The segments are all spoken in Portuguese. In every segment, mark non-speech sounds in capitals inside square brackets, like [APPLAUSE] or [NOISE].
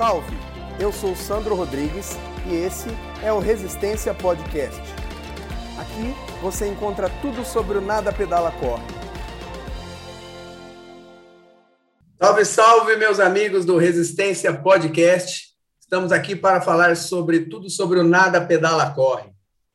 Salve! Eu sou Sandro Rodrigues e esse é o Resistência Podcast. Aqui você encontra tudo sobre o Nada Pedala Corre. Salve, salve, meus amigos do Resistência Podcast. Estamos aqui para falar sobre tudo sobre o Nada Pedala Corre.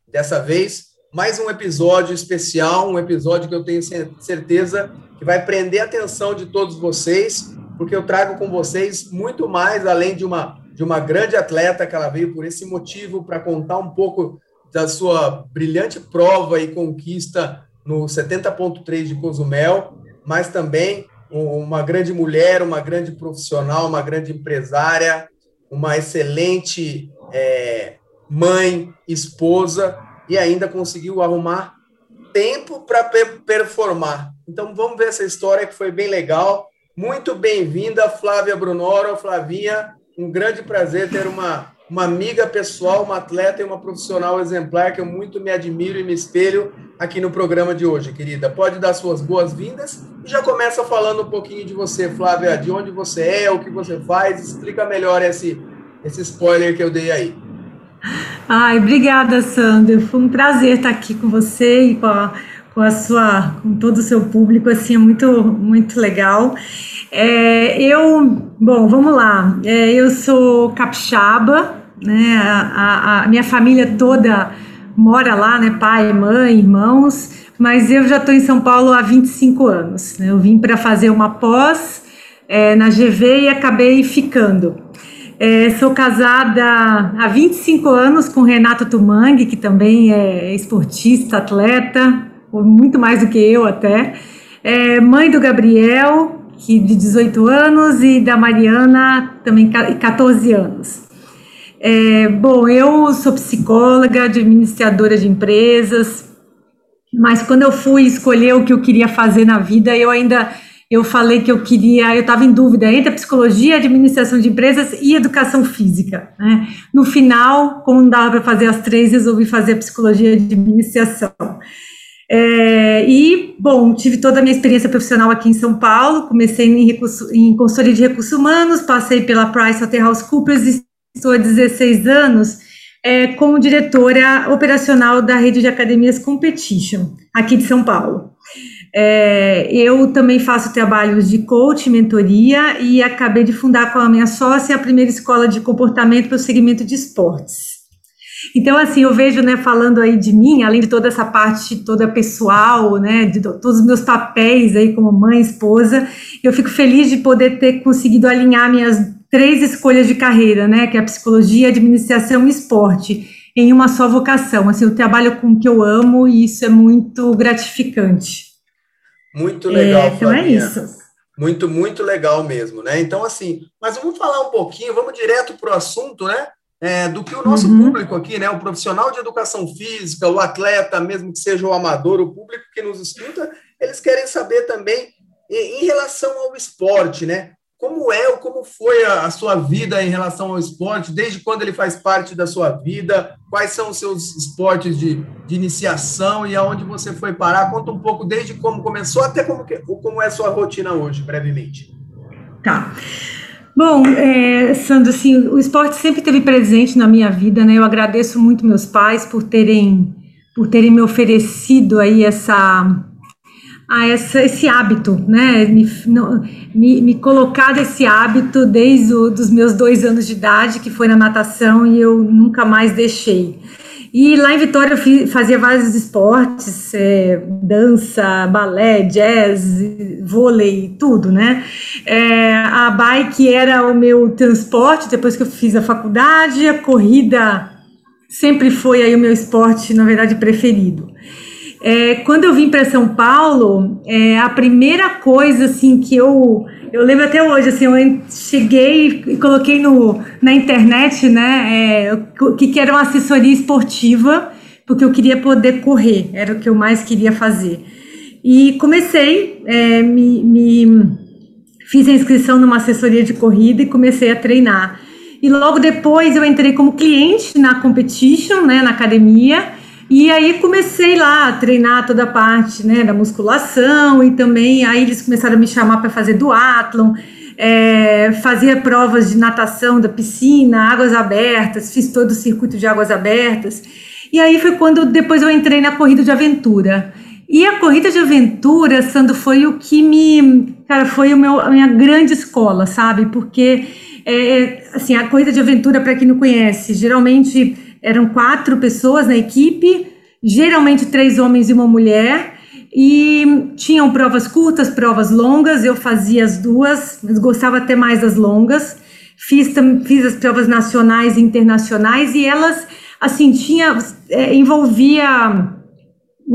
Dessa vez, mais um episódio especial, um episódio que eu tenho certeza que vai prender a atenção de todos vocês, porque eu trago com vocês muito mais além de uma de uma grande atleta que ela veio por esse motivo para contar um pouco da sua brilhante prova e conquista no 70.3 de Cozumel, mas também uma grande mulher, uma grande profissional, uma grande empresária, uma excelente é, mãe, esposa e ainda conseguiu arrumar tempo para performar. Então vamos ver essa história que foi bem legal. Muito bem-vinda, Flávia Brunoro. Flavinha, um grande prazer ter uma, uma amiga pessoal, uma atleta e uma profissional exemplar que eu muito me admiro e me espelho aqui no programa de hoje, querida. Pode dar suas boas-vindas e já começa falando um pouquinho de você, Flávia, de onde você é, o que você faz. Explica melhor esse, esse spoiler que eu dei aí. Ai, obrigada, Sandra. Foi um prazer estar aqui com você e com a, com a sua, com todo o seu público. Assim, é muito, muito legal. É, eu, bom, vamos lá. É, eu sou capixaba, né? A, a, a, minha família toda mora lá, né? Pai, mãe, irmãos. Mas eu já estou em São Paulo há 25 anos. Né? Eu vim para fazer uma pós é, na GV e acabei ficando. É, sou casada há 25 anos com Renato Tumang, que também é esportista, atleta, muito mais do que eu até. É, mãe do Gabriel, que de 18 anos, e da Mariana, também 14 anos. É, bom, eu sou psicóloga, administradora de empresas, mas quando eu fui escolher o que eu queria fazer na vida, eu ainda eu falei que eu queria, eu estava em dúvida entre a psicologia, administração de empresas e educação física. Né? No final, como não dava para fazer as três, resolvi fazer a psicologia de administração. É, e, bom, tive toda a minha experiência profissional aqui em São Paulo, comecei em, em consultoria de recursos humanos, passei pela PricewaterhouseCoopers e estou há 16 anos é, como diretora operacional da rede de academias Competition, aqui de São Paulo. É, eu também faço trabalhos de coach, mentoria e acabei de fundar com a minha sócia a primeira escola de comportamento para o segmento de esportes. Então, assim, eu vejo, né, falando aí de mim, além de toda essa parte toda pessoal, né, de todos os meus papéis aí como mãe, esposa, eu fico feliz de poder ter conseguido alinhar minhas três escolhas de carreira, né, que é a psicologia, administração e esporte, em uma só vocação. Assim, eu trabalho com o que eu amo e isso é muito gratificante. Muito legal, é, Então é isso. Muito, muito legal mesmo, né? Então, assim, mas vamos falar um pouquinho, vamos direto para o assunto, né? É, do que o nosso uhum. público aqui, né? O profissional de educação física, o atleta, mesmo que seja o amador, o público que nos escuta, eles querem saber também em relação ao esporte, né? Como é ou como foi a, a, sua vida em relação ao esporte? Desde quando ele faz parte da sua vida? Quais são os seus esportes de, de iniciação e aonde você foi parar? Conta um pouco desde como começou até como, que, como é a sua rotina hoje, brevemente. Tá. Bom, é, Sandro, assim, o esporte sempre teve presente na minha vida, né? Eu agradeço muito meus pais por terem, por terem me oferecido aí essa a essa, esse hábito, né? Me, me, me colocar esse hábito desde os meus dois anos de idade, que foi na natação, e eu nunca mais deixei. E lá em Vitória eu fiz, fazia vários esportes, é, dança, balé, jazz, vôlei, tudo, né? É, a bike era o meu transporte depois que eu fiz a faculdade, a corrida sempre foi aí o meu esporte, na verdade, preferido. É, quando eu vim para São Paulo, é, a primeira coisa assim que eu eu lembro até hoje assim, eu cheguei e coloquei no, na internet, né, é, que, que era uma assessoria esportiva, porque eu queria poder correr, era o que eu mais queria fazer. E comecei, é, me, me fiz a inscrição numa assessoria de corrida e comecei a treinar. E logo depois eu entrei como cliente na competition, né, na academia e aí comecei lá a treinar toda a parte né, da musculação e também aí eles começaram a me chamar para fazer duatlon. é, fazia provas de natação da piscina, águas abertas, fiz todo o circuito de águas abertas. E aí foi quando depois eu entrei na corrida de aventura. E a corrida de aventura, Sandro, foi o que me, cara, foi o meu, a minha grande escola, sabe? Porque é, assim, a corrida de aventura, para quem não conhece, geralmente eram quatro pessoas na equipe, geralmente três homens e uma mulher, e tinham provas curtas, provas longas. Eu fazia as duas, gostava até mais das longas. Fiz, fiz as provas nacionais e internacionais, e elas, assim, tinha, é, envolvia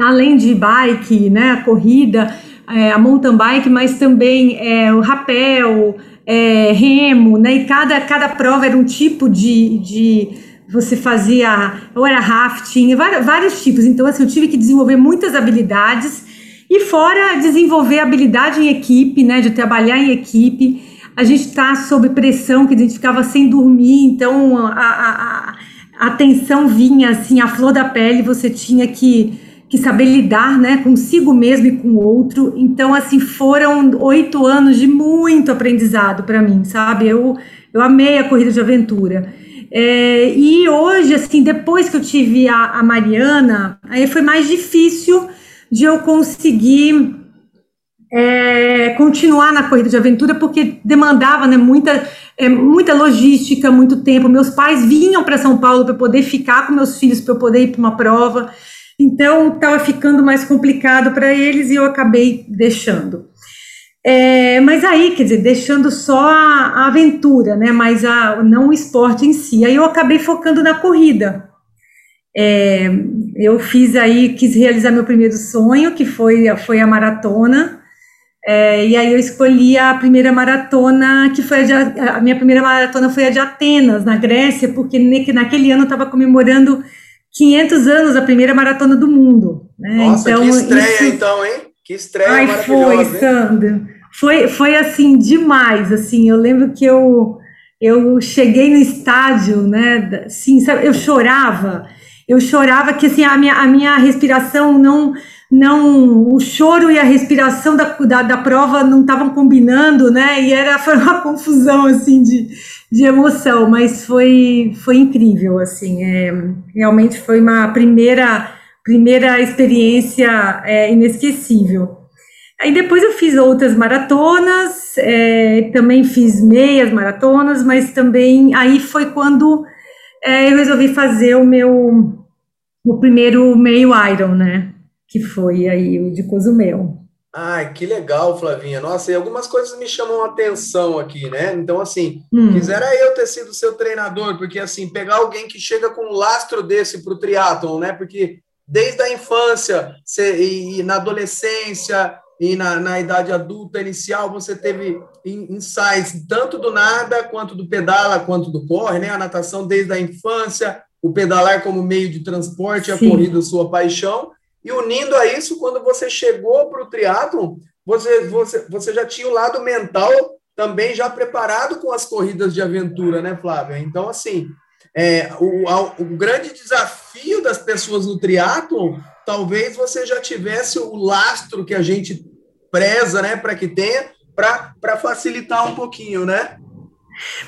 além de bike, né, a corrida, é, a mountain bike, mas também é, o rapel, é, remo, né, e cada, cada prova era um tipo de, de você fazia, ou era rafting, vários, tipos, então assim, eu tive que desenvolver muitas habilidades, e fora desenvolver habilidade em equipe, né, de trabalhar em equipe, a gente está sob pressão, que a gente ficava sem dormir, então a, a, a, a tensão vinha assim, a flor da pele, você tinha que que saber lidar, né, consigo mesmo e com o outro. Então, assim, foram oito anos de muito aprendizado para mim, sabe? Eu, eu amei a corrida de aventura. É, e hoje, assim, depois que eu tive a, a Mariana, aí foi mais difícil de eu conseguir é, continuar na corrida de aventura, porque demandava né, muita, é, muita logística, muito tempo. Meus pais vinham para São Paulo para poder ficar com meus filhos, para eu poder ir para uma prova. Então, estava ficando mais complicado para eles e eu acabei deixando. É, mas aí, quer dizer, deixando só a, a, aventura, né? Mas a, não o esporte em si. Aí eu acabei focando na corrida. É, eu fiz aí, quis realizar meu primeiro sonho, que foi, foi a maratona. É, e aí eu escolhi a primeira maratona, que foi a, de, a minha primeira maratona foi a de Atenas, na Grécia, porque naquele ano eu estava comemorando 500 anos a primeira maratona do mundo. Né? Nossa, então, que estreia isso... então, hein? Que estreia Ai, foi, Sandra. Foi, foi assim, demais, assim, eu lembro que eu, eu cheguei no estádio, né, assim, sabe, eu chorava, eu chorava que, assim, a minha, a minha respiração não, não, o choro e a respiração da, da, da prova não estavam combinando, né, e era, foi uma confusão, assim, de, de emoção, mas foi, foi incrível, assim, é, realmente foi uma primeira, primeira experiência é, inesquecível. Aí depois eu fiz outras maratonas, é, também fiz meias maratonas, mas também aí foi quando é, eu resolvi fazer o meu o primeiro meio Iron, né? Que foi aí o de Cozumel. Ai, que legal, Flavinha. Nossa, e algumas coisas me chamam a atenção aqui, né? Então, assim, hum. quisera eu ter sido seu treinador, porque, assim, pegar alguém que chega com um lastro desse para o triatlon, né? Porque desde a infância e, e, na adolescência e na, na idade adulta inicial, você teve insights tanto do nada, quanto do pedala, quanto do corre, né? A natação desde a infância, o pedalar como meio de transporte, a corrida sua paixão. E unindo a isso, quando você chegou para o triatlon, você, você, você já tinha o lado mental também já preparado com as corridas de aventura, né, Flávia? Então, assim, é, o, o grande desafio das pessoas no triatlon, talvez você já tivesse o lastro que a gente preza, né, para que tenha, para facilitar um pouquinho, né?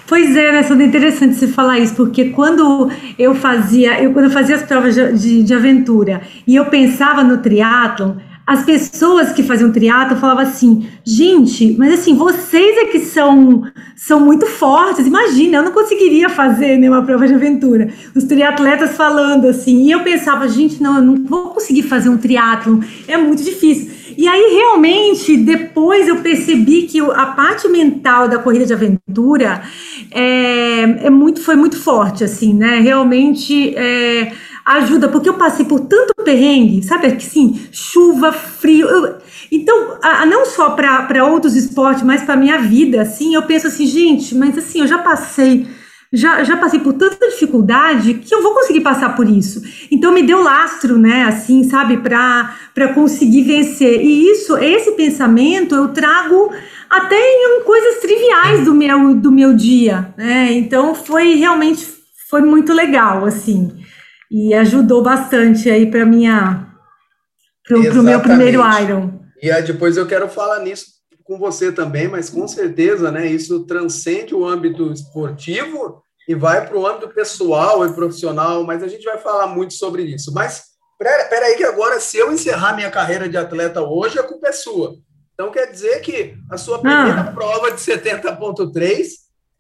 Pois é, né, Sandra, interessante você falar isso, porque quando eu fazia, eu, quando eu fazia as provas de, de, aventura e eu pensava no triatlon, as pessoas que faziam triatlo falavam assim, gente, mas assim, vocês é que são, são muito fortes, imagina, eu não conseguiria fazer nenhuma prova de aventura. Os triatletas falando assim, e eu pensava, gente, não, eu não vou conseguir fazer um triatlon, é muito difícil. E aí, realmente, depois eu percebi que a parte mental da corrida de aventura é, é muito, foi muito forte, assim, né? Realmente é, ajuda, porque eu passei por tanto perrengue, sabe assim, chuva, frio. Eu, então, a, não só para outros esportes, mas para minha vida, assim, eu penso assim, gente, mas assim, eu já passei já, já passei por tanta dificuldade que eu vou conseguir passar por isso. Então me deu lastro, né, assim, sabe, para conseguir vencer. E isso, esse pensamento eu trago até em coisas triviais do meu, do meu dia, né? Então foi realmente foi muito legal, assim. E ajudou bastante aí para minha pro, pro meu primeiro Iron. E aí depois eu quero falar nisso com você também, mas com certeza, né, isso transcende o âmbito esportivo e vai para o âmbito pessoal e profissional, mas a gente vai falar muito sobre isso. Mas espera aí que agora, se eu encerrar minha carreira de atleta hoje, a culpa é sua. Então quer dizer que a sua primeira ah. prova de 70.3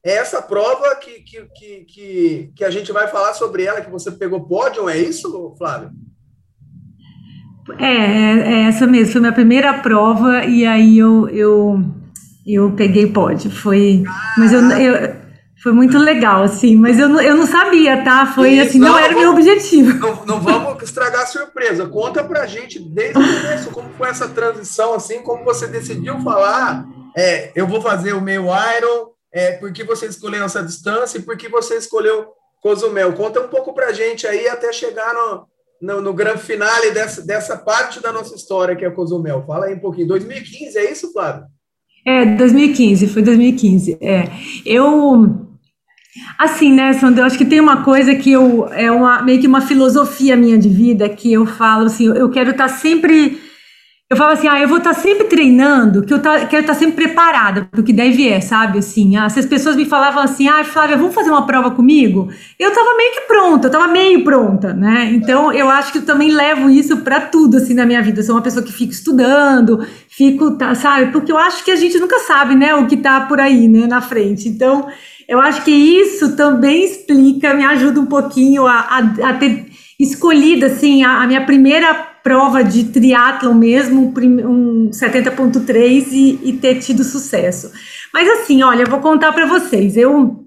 é essa prova que, que, que, que, que a gente vai falar sobre ela, que você pegou pódio, é isso, Flávio? É, é, é, essa mesmo, foi minha primeira prova e aí eu, eu, eu peguei pódio. Foi. Mas eu, eu, foi muito legal, assim, mas eu, eu não sabia, tá? Foi assim, não, não era o meu objetivo. Não, não, vamos estragar a surpresa. Conta pra gente desde o começo como foi essa transição, assim, como você decidiu falar, é, eu vou fazer o meio Iron, é, por que você escolheu essa distância e por que você escolheu Cozumel. Conta um pouco pra gente aí até chegar no, no, no grande finale dessa, dessa parte da nossa história que é Cozumel. Fala aí um pouquinho. 2015, é isso, Flávio? É, 2015, foi 2015. É. Eu Assim, né, Sandra, eu acho que tem uma coisa que eu é uma meio que uma filosofia minha de vida que eu falo assim, eu quero estar tá sempre eu falo assim, ah, eu vou estar tá sempre treinando, que eu tá, quero estar tá sempre preparada para o que deve vier, sabe? Assim, ah, se as pessoas me falavam assim, ah, Flávia, vamos fazer uma prova comigo? Eu estava meio que pronta, eu estava meio pronta, né? Então, eu acho que eu também levo isso para tudo, assim, na minha vida. Eu sou uma pessoa que fica estudando, fico, tá, sabe? Porque eu acho que a gente nunca sabe, né, o que está por aí, né, na frente. Então, eu acho que isso também explica, me ajuda um pouquinho a, a, a ter escolhido assim a, a, minha primeira prova de triatlon mesmo, um 70.3 e, e, ter tido sucesso. Mas assim, olha, eu vou contar para vocês. Eu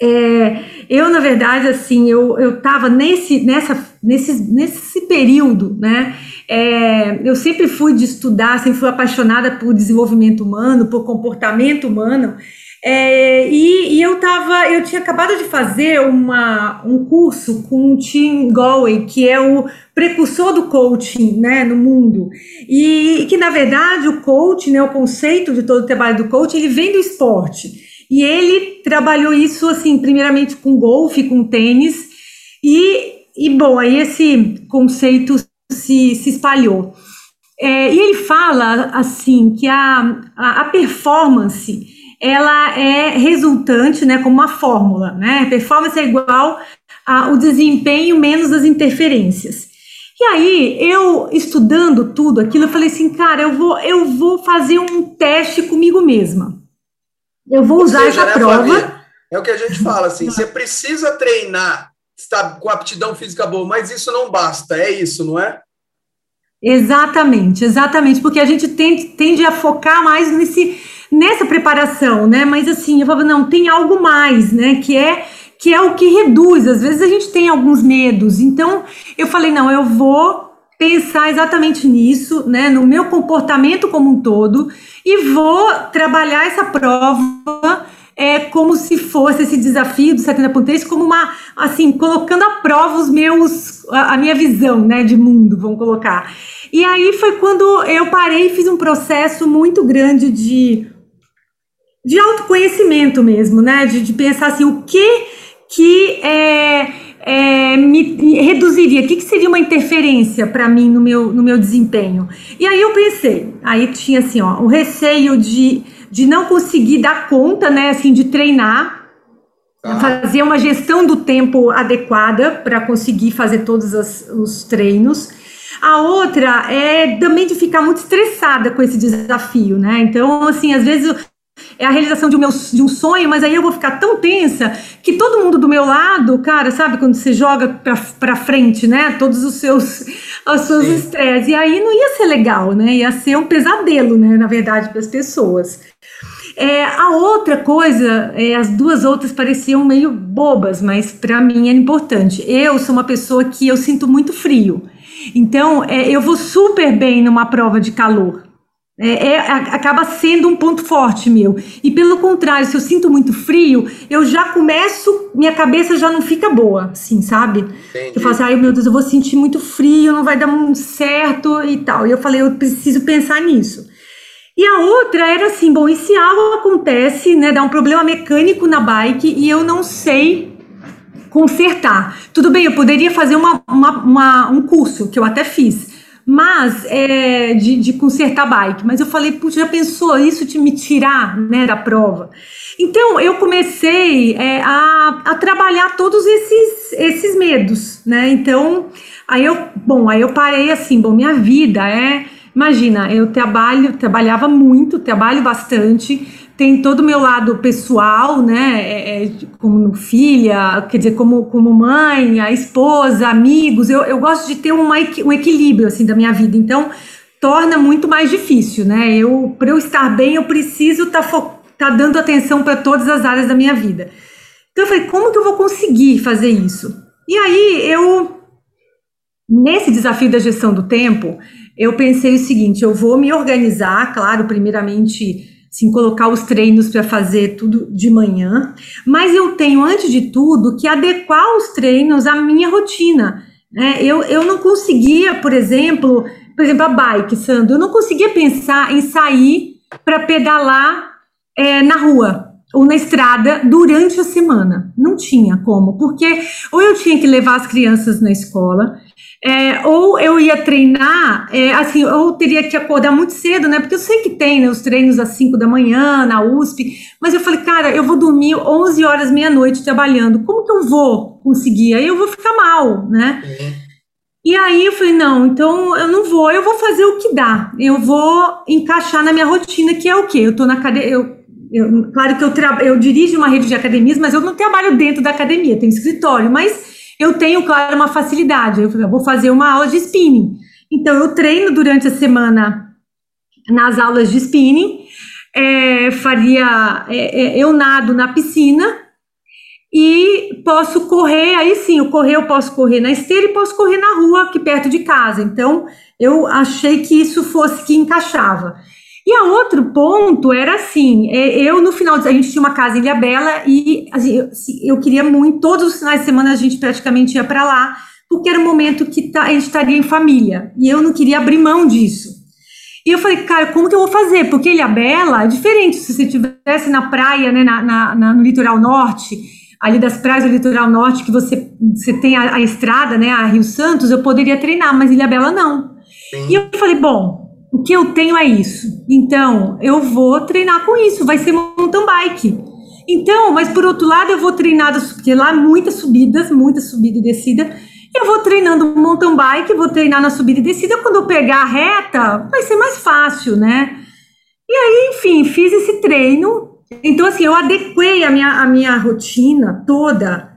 é, eu na verdade assim, eu eu estava nesse nessa nesse nesse período, né? É, eu sempre fui de estudar, sempre fui apaixonada por desenvolvimento humano, por comportamento humano. É, e, e, eu tava, eu tinha acabado de fazer uma, um curso com o Tim Galway, que é o precursor do coaching né, no mundo. E, e que, na verdade, o coaching, né, o conceito de todo o trabalho do coaching, ele vem do esporte. E ele trabalhou isso, assim, primeiramente com golfe, com tênis. E, e bom, aí esse conceito se, se espalhou. É, e ele fala, assim, que a, a, a performance ela é resultante, né, como uma fórmula, né? Performance é igual ao desempenho menos as interferências. E aí, eu estudando tudo aquilo, eu falei assim, cara, eu vou, eu vou fazer um teste comigo mesma. Eu vou usar seja, essa né, prova. É o que a gente fala assim, você precisa treinar está com aptidão física boa, mas isso não basta, é isso, não é? Exatamente, exatamente, porque a gente tende, tende a focar mais nesse nessa preparação, né? Mas assim, eu falava, não, tem algo mais, né? Que é que é o que reduz. Às vezes a gente tem alguns medos. Então, eu falei, não, eu vou pensar exatamente nisso, né? No meu comportamento como um todo e vou trabalhar essa prova é como se fosse esse desafio do 70.3 como uma, assim, colocando à prova os meus, a, a, minha visão, né, de mundo, vamos colocar. E aí foi quando eu parei e fiz um processo muito grande de de autoconhecimento mesmo, né? De, de pensar assim, o que que é, é, me reduziria, o que, que seria uma interferência para mim no meu, no meu desempenho? E aí eu pensei, aí tinha assim, ó, o receio de, de não conseguir dar conta, né, assim, de treinar, ah. fazer uma gestão do tempo adequada para conseguir fazer todos as, os treinos. A outra é também de ficar muito estressada com esse desafio, né? Então, assim, às vezes é a realização de um, meu, de um sonho, mas aí eu vou ficar tão tensa que todo mundo do meu lado, cara, sabe quando você joga pra, pra frente, né? Todos os seus os seus estresses. E aí não ia ser legal, né? Ia ser um pesadelo, né? Na verdade, para as pessoas. É, a outra coisa, é, as duas outras pareciam meio bobas, mas para mim é importante. Eu sou uma pessoa que eu sinto muito frio. Então, é, eu vou super bem numa prova de calor. É, é, acaba sendo um ponto forte meu. E pelo contrário, se eu sinto muito frio, eu já começo, minha cabeça já não fica boa, assim, sabe? Entendi. Eu falo assim, ai meu Deus, eu vou sentir muito frio, não vai dar certo e tal. E eu falei, eu preciso pensar nisso. E a outra era assim, bom, e se algo acontece, né, dá um problema mecânico na bike e eu não sei consertar. Tudo bem, eu poderia fazer uma, uma, uma um curso, que eu até fiz, mas é, de, de consertar bike. Mas eu falei, putz, já pensou isso de me tirar né, da prova? Então eu comecei é, a, a trabalhar todos esses, esses medos, né? Então aí eu, bom, aí eu parei assim, bom, minha vida é, imagina, eu trabalho, trabalhava muito, trabalho bastante, tem todo o meu lado pessoal, né, é, é, como filha, quer dizer, como, como mãe, a esposa, amigos, eu, eu gosto de ter uma, um equilíbrio, assim, da minha vida, então torna muito mais difícil, né, eu, para eu estar bem, eu preciso estar tá, tá dando atenção para todas as áreas da minha vida. Então eu falei, como que eu vou conseguir fazer isso? E aí eu, nesse desafio da gestão do tempo, eu pensei o seguinte, eu vou me organizar, claro, primeiramente sim, colocar os treinos para fazer tudo de manhã, mas eu tenho, antes de tudo, que adequar os treinos à minha rotina. Né? Eu, eu não conseguia, por exemplo, por exemplo, a bike, Sandro, eu não conseguia pensar em sair para pedalar é, na rua ou na estrada durante a semana. Não tinha como, porque ou eu tinha que levar as crianças na escola, é, ou eu ia treinar, é, assim, ou teria que acordar muito cedo, né? Porque eu sei que tem né, os treinos às 5 da manhã, na USP, mas eu falei, cara, eu vou dormir 11 horas, meia-noite trabalhando, como que eu vou conseguir? Aí eu vou ficar mal, né? E aí eu falei, não, então eu não vou, eu vou fazer o que dá, eu vou encaixar na minha rotina, que é o quê? Eu tô na academia, eu, eu, claro que eu, eu dirijo uma rede de academias, mas eu não trabalho dentro da academia, tem escritório, mas eu tenho, claro, uma facilidade. Eu, eu vou fazer uma aula de spinning. Então, eu treino durante a semana nas aulas de spinning, é, faria, é, é, eu nado na piscina e posso correr, aí sim, o correr eu posso correr na esteira e posso correr na rua aqui perto de casa. Então, eu achei que isso fosse que encaixava. E a outro ponto era assim, é, eu no final, a gente tinha uma casa em Ilhabela e assim, eu queria muito, todos os finais de semana a gente praticamente ia para lá, porque era um momento que tá, a gente estaria em família, e eu não queria abrir mão disso. E eu falei, cara, como que eu vou fazer? Porque Ilhabela é diferente se você estivesse na praia, né, na, na, na, no litoral norte, ali das praias do litoral norte, que você, você tem a, a estrada, né, a Rio Santos, eu poderia treinar, mas Ilhabela não. Sim. E eu falei, bom, o que eu tenho é isso. Então, eu vou treinar com isso, vai ser mountain bike. Então, mas por outro lado, eu vou treinar, porque lá muitas subidas, muita subida e descida. Eu vou treinando mountain bike, vou treinar na subida e descida. Quando eu pegar a reta, vai ser mais fácil, né? E aí, enfim, fiz esse treino. Então, assim, eu adequei a minha, a minha rotina toda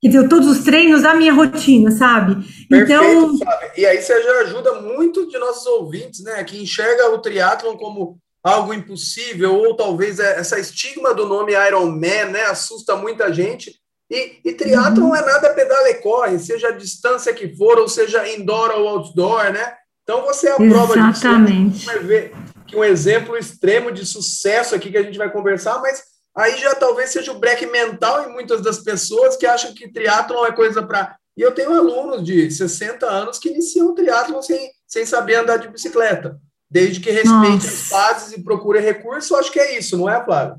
Quer dizer, todos os treinos à minha rotina, sabe? Perfeito, então, Fábio. E aí você já ajuda muito de nossos ouvintes, né? Que enxerga o triatlon como algo impossível, ou talvez é essa estigma do nome Ironman, né? Assusta muita gente. E, e triatlon uhum. é nada pedala e corre, seja a distância que for, ou seja indoor ou outdoor, né? Então você é a prova disso. Exatamente. Vai ver que um exemplo extremo de sucesso aqui que a gente vai conversar, mas aí já talvez seja o break mental em muitas das pessoas que acham que triatlon é coisa para. E eu tenho alunos de 60 anos que iniciam triatlon sem, sem saber andar de bicicleta. Desde que respeite Nossa. as fases e procure recurso, acho que é isso, não é, Flávio?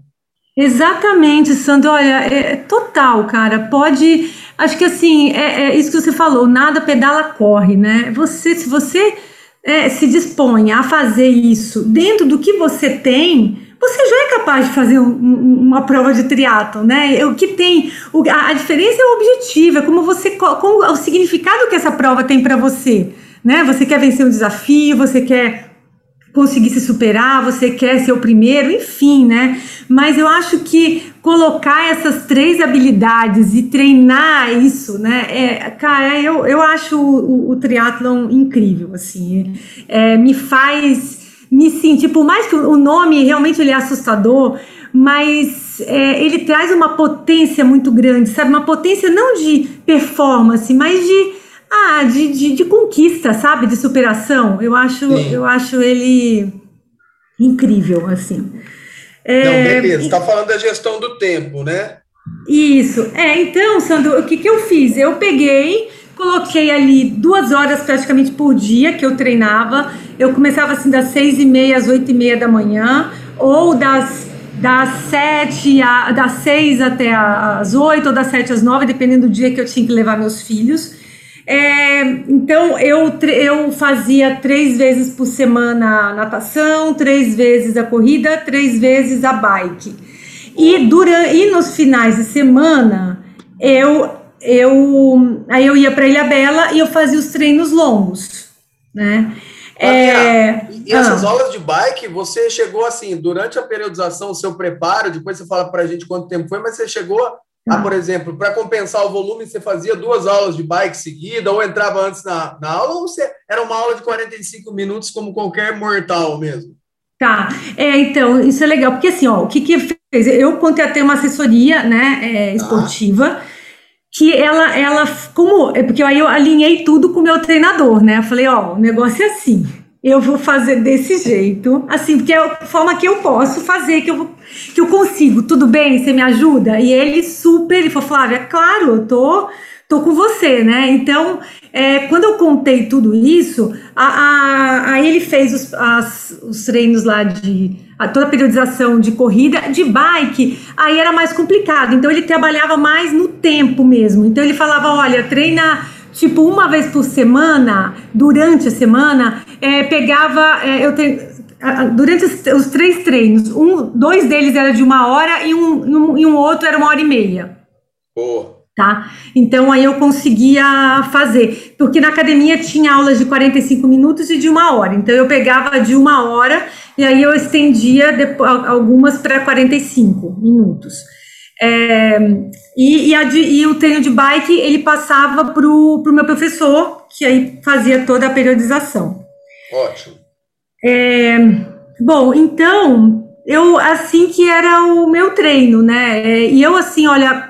Exatamente, Sandro. Olha, é, é total, cara. Pode. Acho que assim, é, é, isso que você falou, nada pedala corre, né? Você, se você é, se dispõe a fazer isso dentro do que você tem, você já é capaz de fazer um, uma prova de triatlo, né? O que tem o, a, a, diferença é o objetivo, é como você, como, o significado que essa prova tem para você, né? Você quer vencer um desafio, você quer conseguir se superar, você quer ser o primeiro, enfim, né? Mas eu acho que colocar essas três habilidades e treinar isso, né? É, cara, eu, eu acho o, o, o triatlon incrível, assim. É, me faz me sentir, por mais que o nome realmente ele é assustador, mas é, ele traz uma potência muito grande, sabe? Uma potência não de performance, mas de, ah, de, de, de conquista, sabe? De superação. Eu acho, eu acho ele incrível, assim. É, não, beleza. Está falando da gestão do tempo, né? Isso. É, então, Sandro, o que, que eu fiz? Eu peguei Coloquei ali duas horas praticamente por dia que eu treinava. Eu começava assim das seis e meia às oito e meia da manhã, ou das das sete a, das seis até as oito ou das sete às nove, dependendo do dia que eu tinha que levar meus filhos. É, então eu, eu fazia três vezes por semana a natação, três vezes a corrida, três vezes a bike. E, durante, e nos finais de semana eu, eu aí eu ia para Ilha Bela e eu fazia os treinos longos, né? É, e essas ah. aulas de bike, você chegou assim, durante a periodização, o seu preparo, depois você fala para a gente quanto tempo foi, mas você chegou a, ah. por exemplo, para compensar o volume, você fazia duas aulas de bike seguida, ou entrava antes na, na aula, ou você era uma aula de 45 minutos, como qualquer mortal mesmo? Tá, é, então, isso é legal, porque assim, ó, o que que fez? Eu contratei uma assessoria, né, é, tá. esportiva, ah. Que ela, ela, como, é porque aí eu alinhei tudo com o meu treinador, né, eu falei, ó, o negócio é assim, eu vou fazer desse jeito, assim, porque é a forma que eu posso fazer, que eu, que eu consigo, tudo bem, você me ajuda? E ele super, ele falou, Flávia, claro, eu tô, tô com você, né? Então, é, quando eu contei tudo isso, aí ele fez os, as, os treinos lá de, a, toda a periodização de corrida, de bike, aí era mais complicado, então ele trabalhava mais no tempo mesmo, então ele falava, olha, treina tipo, uma vez por semana, durante a semana, é, pegava. É, eu te, durante os, três treinos, um, dois deles era de uma hora e um, um, e um outro era uma hora e meia. Oh. Tá? Então aí eu conseguia fazer, porque na academia tinha aulas de 45 minutos e de uma hora. Então eu pegava de uma hora e aí eu estendia depois, algumas para 45 minutos. É, e, e, a, e, o treino de bike ele passava para o meu professor, que aí fazia toda a periodização. Ótimo. É, bom, então, eu assim que era o meu treino, né? É, e eu assim, olha,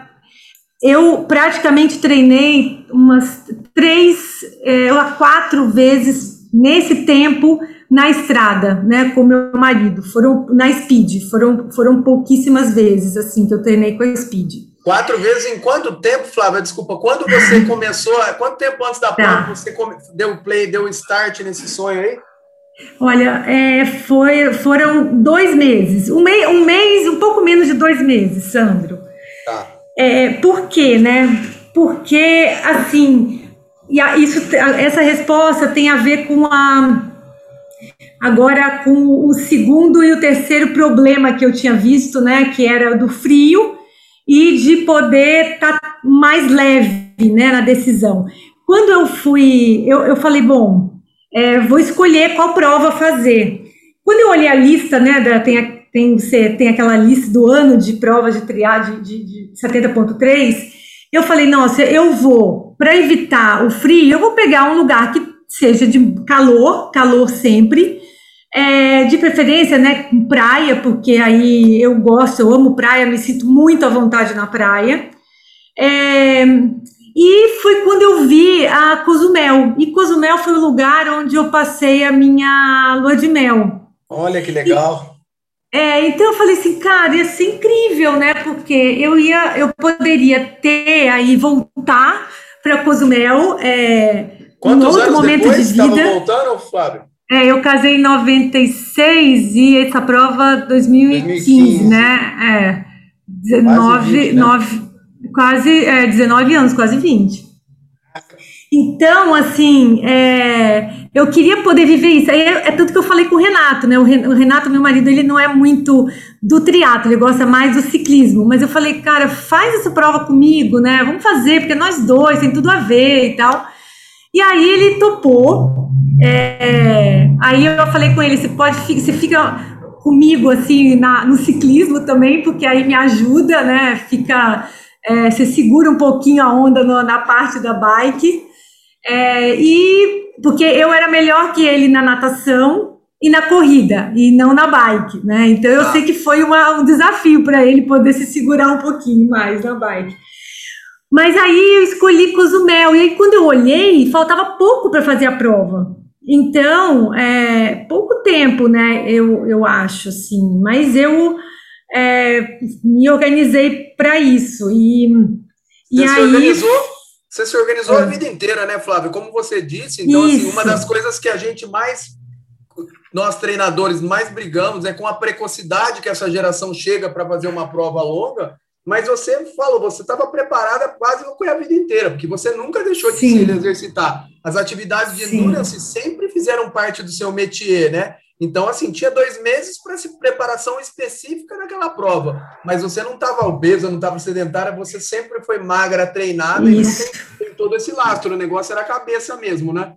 eu praticamente treinei umas três é, ou quatro vezes nesse tempo na estrada, né, com meu marido. Foram na Speed, foram, foram pouquíssimas vezes, assim, que eu treinei com a Speed. Quatro vezes em quanto tempo, Flávia? Desculpa, quando você [LAUGHS] começou, quanto tempo antes da tá. prova você deu play, deu start nesse sonho aí? Olha, é, foi, foram dois meses, um, mei, um mês, um pouco menos de dois meses, Sandro. É, por quê, né? Porque, assim, e a, isso, essa resposta tem a ver com a Agora, com o segundo e o terceiro problema que eu tinha visto, né, que era do frio e de poder estar tá mais leve, né, na decisão. Quando eu fui, eu, eu falei, bom, é, vou escolher qual prova fazer. Quando eu olhei a lista, né, da, tem, tem, você tem aquela lista do ano de provas de triagem de, de 70.3, eu falei, nossa, eu vou, para evitar o frio, eu vou pegar um lugar que seja de calor, calor sempre, é, de preferência, né, praia, porque aí eu gosto, eu amo praia, me sinto muito à vontade na praia. É, e foi quando eu vi a Cozumel. E Cozumel foi o lugar onde eu passei a minha lua de mel. Olha que legal. É, então eu falei assim, cara, ia ser incrível, né? Porque eu ia, eu poderia ter aí voltar para Cozumel, é, Quantos um outro anos momento depois de vida. voltando, Flávio? É, eu casei em 96 e essa prova 2015, 2015. né? É, 19, quase 20, né? 9, quase é, 19 anos, quase 20. Então, assim, é, eu queria poder viver isso. É, é tudo que eu falei com o Renato, né? O Renato, meu marido, ele não é muito do triatlo, ele gosta mais do ciclismo. Mas eu falei, cara, faz essa prova comigo, né? Vamos fazer, porque nós dois tem tudo a ver e tal. E aí ele topou. É, aí eu falei com ele, você pode, você fica comigo assim na, no ciclismo também, porque aí me ajuda, né? Fica, é, você segura um pouquinho a onda no, na parte da bike. É, e porque eu era melhor que ele na natação e na corrida e não na bike, né? Então eu ah. sei que foi uma, um desafio para ele poder se segurar um pouquinho mais na bike. Mas aí eu escolhi Cozumel. E aí, quando eu olhei, faltava pouco para fazer a prova. Então, é, pouco tempo, né? Eu, eu acho, assim. Mas eu é, me organizei para isso. E, e você aí. Se organizou, você se organizou é. a vida inteira, né, Flávio? Como você disse, então, assim, uma das coisas que a gente mais. Nós treinadores mais brigamos é com a precocidade que essa geração chega para fazer uma prova longa mas você falou, você estava preparada quase a vida inteira, porque você nunca deixou de se exercitar. As atividades de endurance sempre fizeram parte do seu métier, né? Então, assim, tinha dois meses para preparação específica naquela prova, mas você não estava obesa, não estava sedentária, você sempre foi magra, treinada, Isso. e não tem, tem todo esse lastro, o negócio era a cabeça mesmo, né?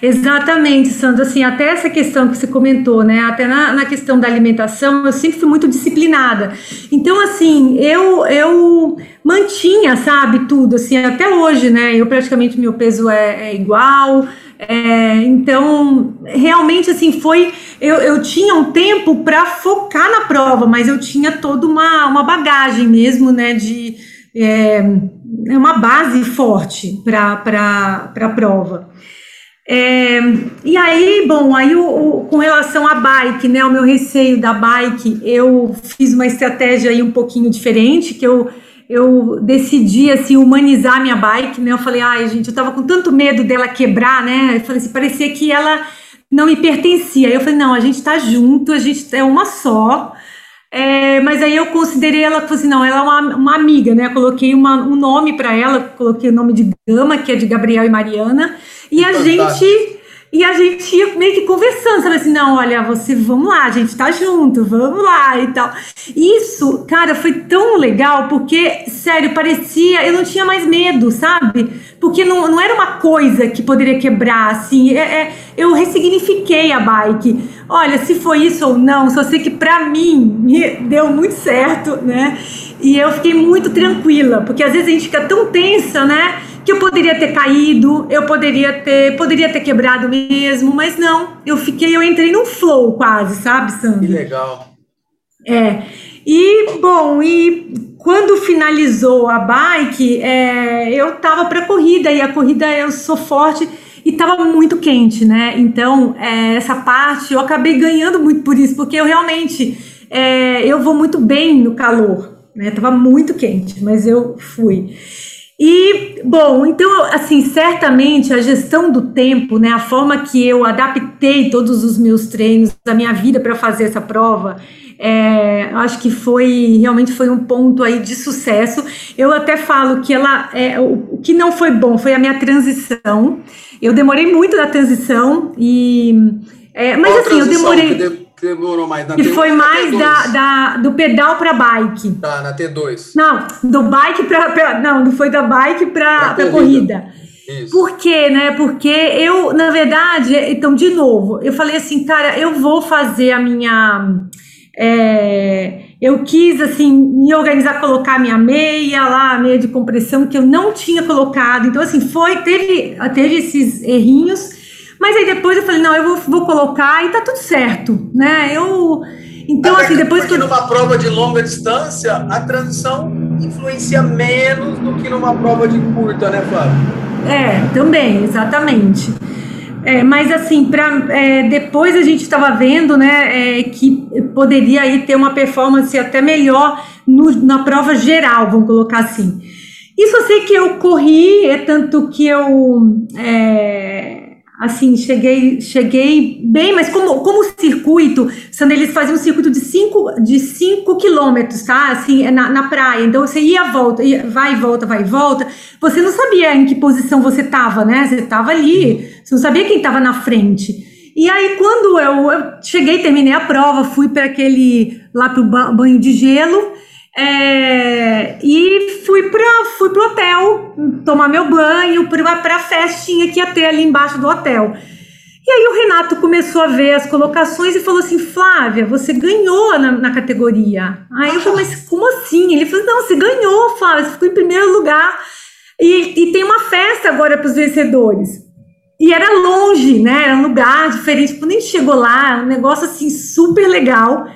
Exatamente, Sandra. Assim, até essa questão que você comentou, né? Até na, na, questão da alimentação, eu sempre fui muito disciplinada. Então, assim, eu eu mantinha, sabe, tudo. Assim, até hoje, né? Eu praticamente meu peso é, é igual. É, então, realmente, assim, foi. Eu, eu tinha um tempo para focar na prova, mas eu tinha toda uma, uma bagagem mesmo, né? De é, uma base forte para a prova. É, e aí, bom, aí o, o, com relação à bike, né, o meu receio da bike, eu fiz uma estratégia aí um pouquinho diferente, que eu, eu decidi, assim, humanizar minha bike, né, eu falei, ai, gente, eu tava com tanto medo dela quebrar, né, eu falei assim, parecia que ela não me pertencia, eu falei, não, a gente tá junto, a gente é uma só, é, mas aí eu considerei ela, assim, não, ela é uma, uma amiga, né, eu coloquei uma, um nome para ela, coloquei o nome de Gama, que é de Gabriel e Mariana, e a gente e a gente ia meio que conversando, sabe assim, não, olha, você, vamos lá, a gente tá junto, vamos lá e tal. Isso, cara, foi tão legal, porque, sério, parecia, eu não tinha mais medo, sabe? Porque não, não era uma coisa que poderia quebrar, assim, é, é, eu ressignifiquei a bike. Olha, se foi isso ou não, só sei que pra mim me deu muito certo, né? E eu fiquei muito tranquila, porque às vezes a gente fica tão tensa, né? Que eu poderia ter caído, eu poderia ter, poderia ter quebrado mesmo, mas não, eu fiquei, eu entrei num flow quase, sabe, Sandro? Que legal. É. E bom, e quando finalizou a bike, é, eu tava para corrida e a corrida eu sou forte e tava muito quente, né? Então é, essa parte eu acabei ganhando muito por isso, porque eu realmente é, eu vou muito bem no calor, né? Tava muito quente, mas eu fui. E, bom, então, assim, certamente a gestão do tempo, né, a forma que eu adaptei todos os meus treinos, da minha vida para fazer essa prova, é, acho que foi realmente foi um ponto aí de sucesso. Eu até falo que ela é, o, o que não foi bom foi a minha transição. Eu demorei muito da transição e é, mas Qual assim eu demorei demorou mais? Na e T1 foi mais da, da, do pedal para bike. Tá, na T2. Não, do bike para. Não, não foi da bike para corrida. corrida. Isso. Por quê, né? Porque eu, na verdade, então, de novo, eu falei assim, cara, eu vou fazer a minha. É, eu quis, assim, me organizar, colocar minha meia lá, meia de compressão, que eu não tinha colocado. Então, assim, foi, teve, teve esses errinhos mas aí depois eu falei, não, eu vou, vou colocar e tá tudo certo, né? Eu. Então, Até assim, depois que. numa prova de longa distância, a transição influencia menos do que numa prova de curta, né, Flávio? É, também, exatamente. É, mas assim, pra, é, depois a gente estava vendo né, é, que poderia aí ter uma performance até melhor no, na prova geral, vamos colocar assim. Isso eu sei que eu corri, é tanto que eu é, assim, cheguei, cheguei bem, mas como, como circuito, sendo eles faziam um circuito de 5 de cinco quilômetros, tá? Assim, é na, na praia. Então você ia volta, ia, vai e volta, vai e volta. Você não sabia em que posição você tava, né? Você tava ali, você não sabia quem tava na frente. E aí, quando eu, eu cheguei, terminei a prova, fui para aquele lá pro banho de gelo. É, e fui para fui pro hotel tomar meu banho para a festinha que ia ter ali embaixo do hotel. E aí o Renato começou a ver as colocações e falou assim, Flávia, você ganhou na, na categoria. Aí eu falei, mas como assim? Ele falou, não, você ganhou, Flávia, você ficou em primeiro lugar. E, e tem uma festa agora para os vencedores. E era longe, né? Era um lugar diferente. Quando a gente chegou lá, um negócio assim super legal.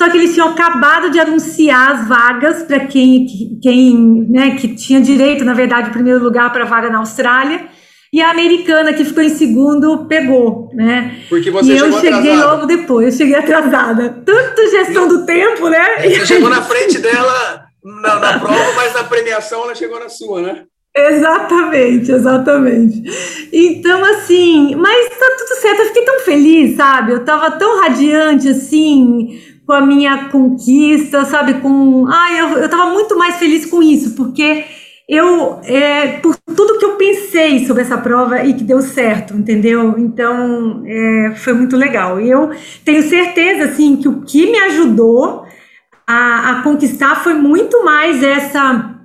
Só que eles tinham acabado de anunciar as vagas para quem, quem né, que tinha direito, na verdade, primeiro lugar para a vaga na Austrália. E a americana, que ficou em segundo, pegou, né? Porque você e eu cheguei atrasada. logo depois, eu cheguei atrasada. Tanto gestão do tempo, né? É, você chegou na frente dela na, na prova, mas na premiação ela chegou na sua, né? Exatamente, exatamente. Então, assim, mas tá tudo certo, eu fiquei tão feliz, sabe? Eu tava tão radiante, assim, com a minha conquista, sabe? Com, ai, eu, eu tava muito mais feliz com isso, porque eu, é, por tudo que eu pensei sobre essa prova e que deu certo, entendeu? Então, é, foi muito legal. E eu tenho certeza, assim, que o que me ajudou a, a conquistar foi muito mais essa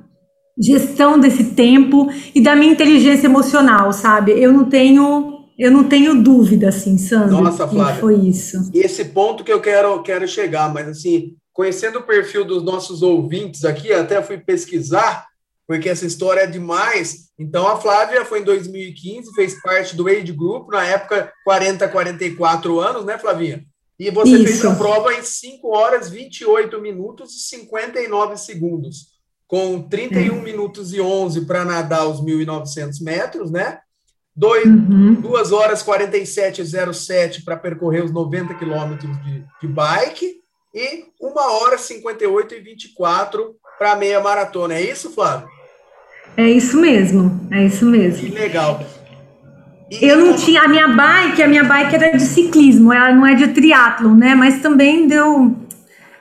gestão desse tempo e da minha inteligência emocional, sabe? Eu não tenho eu não tenho dúvida, assim, Sandro, Nossa, Flávia, foi isso. E esse ponto que eu quero, quero chegar, mas assim, conhecendo o perfil dos nossos ouvintes aqui, até fui pesquisar, porque essa história é demais. Então, a Flávia foi em 2015, fez parte do Age Group, na época 40, 44 anos, né, Flavinha? E você Isso. fez a prova em 5 horas, 28 minutos e 59 segundos, com 31 é. minutos e 11 para nadar os 1.900 metros, né? 2 uhum. horas 47,07 para percorrer os 90 quilômetros de, de bike e 1 hora 58 e 24 para meia maratona. É isso, Flávio? É isso mesmo, é isso mesmo. Que legal. E eu não tinha a minha bike, a minha bike era de ciclismo, ela não é de triatlo, né? Mas também deu.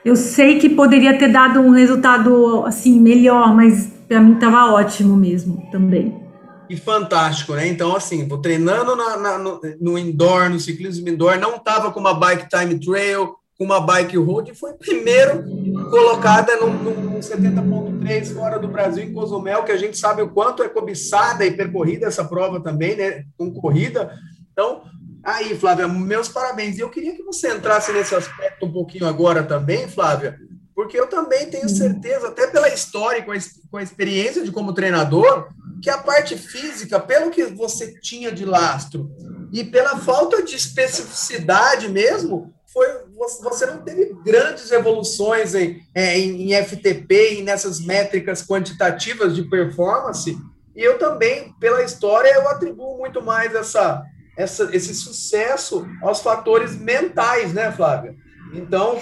Eu sei que poderia ter dado um resultado assim melhor, mas para mim estava ótimo mesmo também. E fantástico, né? Então, assim, vou treinando na, na, no, no, indoor, no ciclismo indoor, não estava com uma bike time trail, com uma bike road foi primeiro colocada no, no 70.3 fora do Brasil, em Cozumel, que a gente sabe o quanto é cobiçada e percorrida essa prova também, né? Com corrida. Então, aí, Flávia, meus parabéns. E eu queria que você entrasse nesse aspecto um pouquinho agora também, Flávia, porque eu também tenho certeza, até pela história com a, com a experiência de como treinador, que a parte física, pelo que você tinha de lastro e pela falta de especificidade mesmo, foi você não teve grandes evoluções em, é, em, em FTP e nessas métricas quantitativas de performance. E eu também, pela história, eu atribuo muito mais essa, essa, esse sucesso aos fatores mentais, né, Flávia? Então,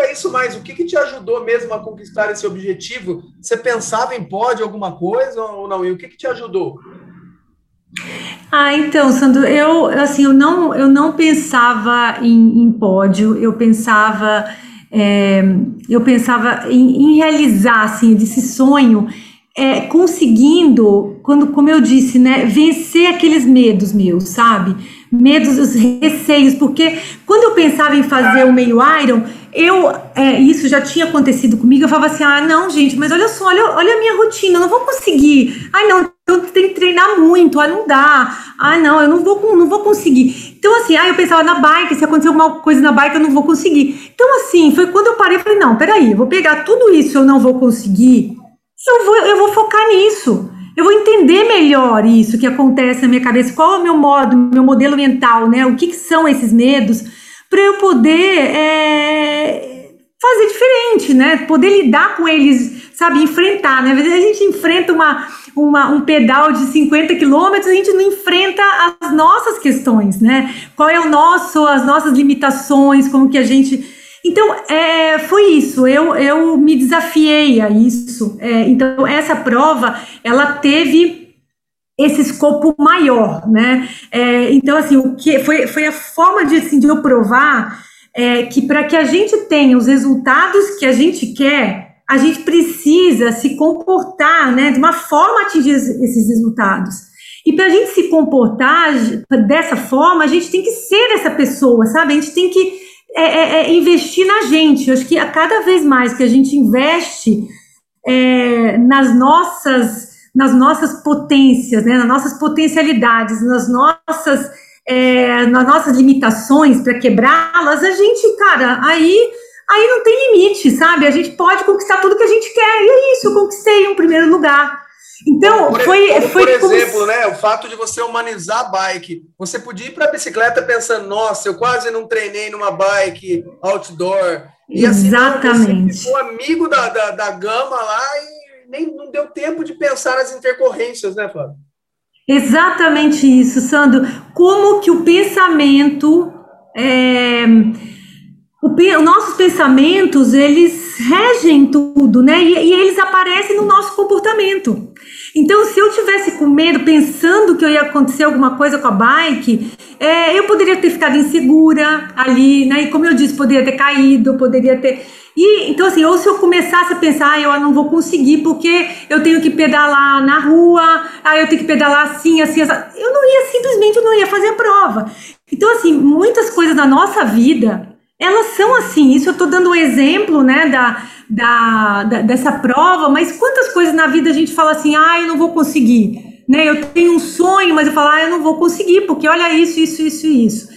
especifica isso mais. O que, que te ajudou mesmo a conquistar esse objetivo? Você pensava em pódio alguma coisa ou não? E o que, que te ajudou? Ah, então, Sandro, eu assim, eu não, eu não pensava em, em pódio, eu pensava, é, eu pensava em, em, realizar assim, esse sonho, é, conseguindo, quando, como eu disse, né, vencer aqueles medos meus, sabe? Medos, os receios, porque quando eu pensava em fazer o meio Iron, eu, é, isso já tinha acontecido comigo, eu falava assim, ah, não, gente, mas olha só, olha, olha a minha rotina, eu não vou conseguir. Ai, não, eu tenho que treinar muito, ah, não dá. Ah, não, eu não vou, não vou conseguir. Então, assim, ah, eu pensava na bike, se acontecer alguma coisa na bike, eu não vou conseguir. Então, assim, foi quando eu parei falei, não, peraí, eu vou pegar tudo isso, eu não vou conseguir, eu vou, eu vou focar nisso. Eu vou entender melhor isso que acontece na minha cabeça, qual é o meu modo, meu modelo mental, né? O que, que são esses medos, para eu poder é, fazer diferente, né? Poder lidar com eles, sabe? Enfrentar, né? Às vezes a gente enfrenta uma uma, um pedal de 50 quilômetros, a gente não enfrenta as nossas questões, né? Qual é o nosso, as nossas limitações, como que a gente. Então, é, foi isso, eu, eu me desafiei a isso. É, então, essa prova, ela teve esse escopo maior, né? É, então, assim, o que foi, foi a forma de, assim, de eu provar é, que para que a gente tenha os resultados que a gente quer, a gente precisa se comportar né, de uma forma atingir esses resultados. E para a gente se comportar dessa forma, a gente tem que ser essa pessoa, sabe? A gente tem que é, é, é investir na gente. Eu acho que a cada vez mais que a gente investe é, nas nossas nas nossas potências, né, nas nossas potencialidades, nas nossas é, nas nossas limitações para quebrá-las, a gente, cara, aí aí não tem limite, sabe? A gente pode conquistar tudo que a gente quer. E é isso, eu conquistei um primeiro lugar. Então, por, foi, como, foi. Por exemplo, né? O fato de você humanizar a bike. Você podia ir para a bicicleta pensando, nossa, eu quase não treinei numa bike outdoor. E assim, Exatamente. Você ficou amigo da, da, da gama lá e nem não deu tempo de pensar nas intercorrências, né, Flávio? Exatamente isso, Sandro. Como que o pensamento. É o, nossos pensamentos, eles regem tudo, né? E, e, eles aparecem no nosso comportamento. Então, se eu tivesse com medo, pensando que ia acontecer alguma coisa com a bike, é, eu poderia ter ficado insegura ali, né? E como eu disse, poderia ter caído, poderia ter. E então, assim, ou se eu começasse a pensar, ah, eu não vou conseguir porque eu tenho que pedalar na rua, ah, eu tenho que pedalar assim, assim, assim. Eu não ia, simplesmente, eu não ia fazer a prova. Então, assim, muitas coisas da nossa vida elas são assim. Isso eu estou dando um exemplo, né, da, da, da, dessa prova, mas quantas coisas na vida a gente fala assim, ah, eu não vou conseguir, né? Eu tenho um sonho, mas eu falo, ah, eu não vou conseguir, porque olha isso, isso, isso, isso.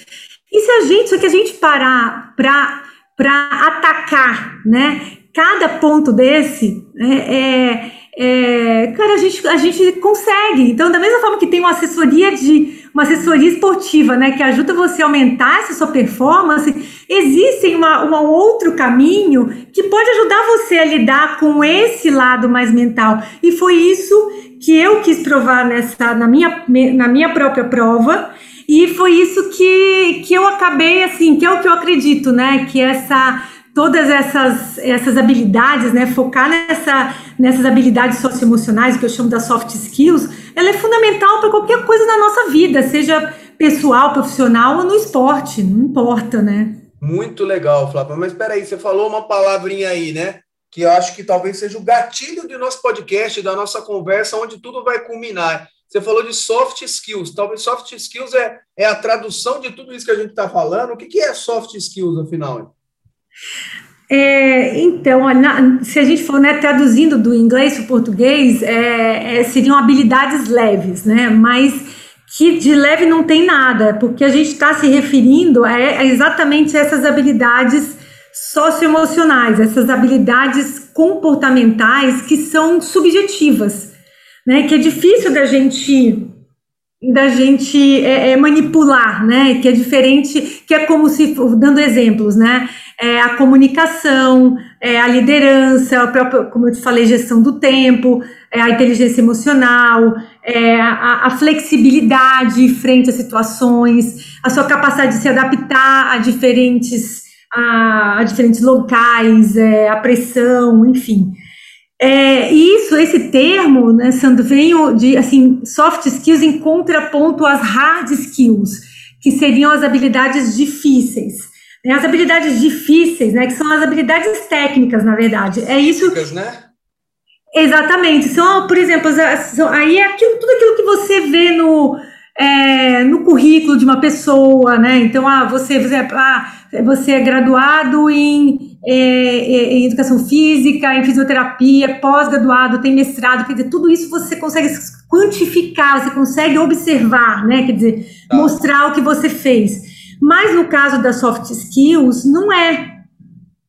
E se a gente, só que a gente parar para para atacar, né? Cada ponto desse é, é, é, cara, a gente, a gente consegue. Então, da mesma forma que tem uma assessoria de uma assessoria esportiva, né, que ajuda você a aumentar essa sua performance, existe uma, um outro caminho que pode ajudar você a lidar com esse lado mais mental. E foi isso que eu quis provar nessa, na, minha, na minha própria prova. E foi isso que, que eu acabei, assim, que é o que eu acredito, né? Que essa todas essas, essas habilidades, né, focar nessa, nessas habilidades socioemocionais, que eu chamo das soft skills, ela é fundamental para qualquer coisa na nossa vida, seja pessoal, profissional ou no esporte, não importa, né? Muito legal, Flávia. Mas espera aí, você falou uma palavrinha aí, né? Que eu acho que talvez seja o gatilho do nosso podcast, da nossa conversa, onde tudo vai culminar. Você falou de soft skills. Talvez soft skills é, é a tradução de tudo isso que a gente está falando. O que, que é soft skills, afinal? É, então, se a gente for né, traduzindo do inglês para o português, é, é, seriam habilidades leves, né? Mas que de leve não tem nada, porque a gente está se referindo a, a exatamente essas habilidades socioemocionais, essas habilidades comportamentais que são subjetivas, né? Que é difícil da gente da gente é, é, manipular, né? Que é diferente, que é como se dando exemplos, né? É a comunicação, é a liderança, a própria, como eu te falei, gestão do tempo, é a inteligência emocional, é a, a flexibilidade frente a situações, a sua capacidade de se adaptar a diferentes a, a diferentes locais, a pressão, enfim. É, isso, esse termo, né, Sandro, vem de assim, soft skills em contraponto às hard skills, que seriam as habilidades difíceis. Né, as habilidades difíceis, né, que são as habilidades técnicas, na verdade. É isso. Técnicas, né? Exatamente. São, por exemplo, são, aí é aquilo, tudo aquilo que você vê no, é, no currículo de uma pessoa, né? Então, ah, você, você, ah, você é graduado em, é, é, em educação física, em fisioterapia, pós-graduado, tem mestrado, quer dizer, tudo isso você consegue quantificar, você consegue observar, né? Quer dizer, tá. mostrar o que você fez. Mas no caso das soft skills, não é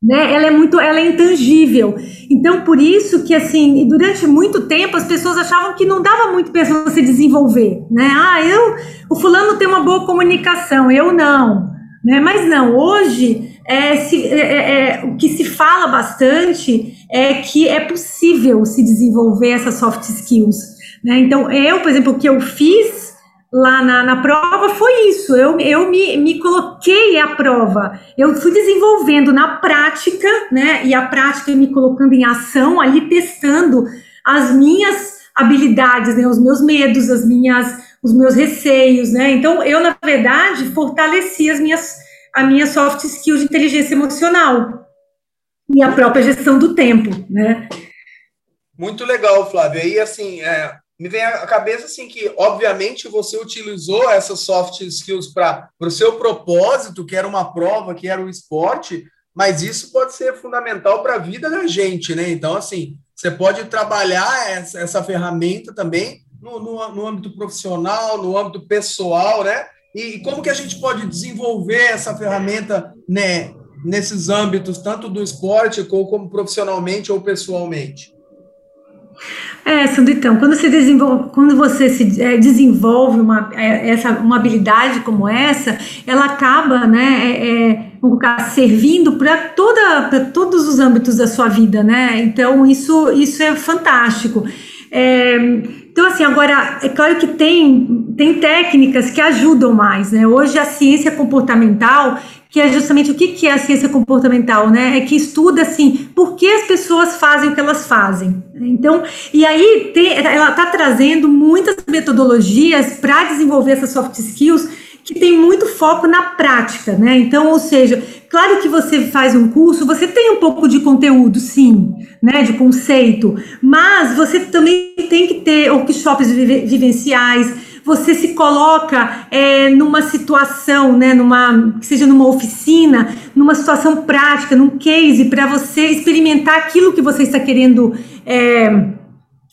né? Ela é muito, ela é intangível. Então, por isso que, assim, durante muito tempo as pessoas achavam que não dava muito para você desenvolver, né? Ah, eu, o fulano tem uma boa comunicação, eu não, né? Mas não, hoje é, se, é, é, é o que se fala bastante é que é possível se desenvolver essas soft skills, né? Então, eu, por exemplo, o que eu fiz lá na, na prova foi isso. Eu, eu me, me coloquei à prova. Eu fui desenvolvendo na prática, né? E a prática me colocando em ação, ali testando as minhas habilidades, né? Os meus medos, as minhas, os meus receios, né? Então, eu, na verdade, fortaleci as minhas, a minha soft skill de inteligência emocional e a própria gestão do tempo, né? Muito legal, Flávia. E assim, é, me vem à cabeça assim que, obviamente, você utilizou essas soft skills para o seu propósito, que era uma prova, que era o esporte, mas isso pode ser fundamental para a vida da gente, né? Então, assim, você pode trabalhar essa, essa ferramenta também no, no, no, âmbito profissional, no âmbito pessoal, né? E, e como que a gente pode desenvolver essa ferramenta, né, nesses âmbitos, tanto do esporte como, como profissionalmente ou pessoalmente? É, Sandro, então, quando você desenvolve, quando você se é, desenvolve uma, é, essa, uma habilidade como essa, ela acaba, né, é, é servindo para toda, para todos os âmbitos da sua vida, né? Então, isso, isso é fantástico. É, então, assim, agora, é claro que tem, tem técnicas que ajudam mais, né? Hoje a ciência comportamental, que é justamente o que, que é a ciência comportamental, né? É que estuda, assim, por que as pessoas fazem o que elas fazem. Então, e aí tem, ela está trazendo muitas metodologias para desenvolver essas soft skills que tem muito foco na prática, né? Então, ou seja, claro que você faz um curso, você tem um pouco de conteúdo, sim, né? De conceito, mas você também tem que ter workshops vivenciais, você se coloca é, numa situação, né, numa, que seja numa oficina, numa situação prática, num case, para você experimentar aquilo que você está querendo é,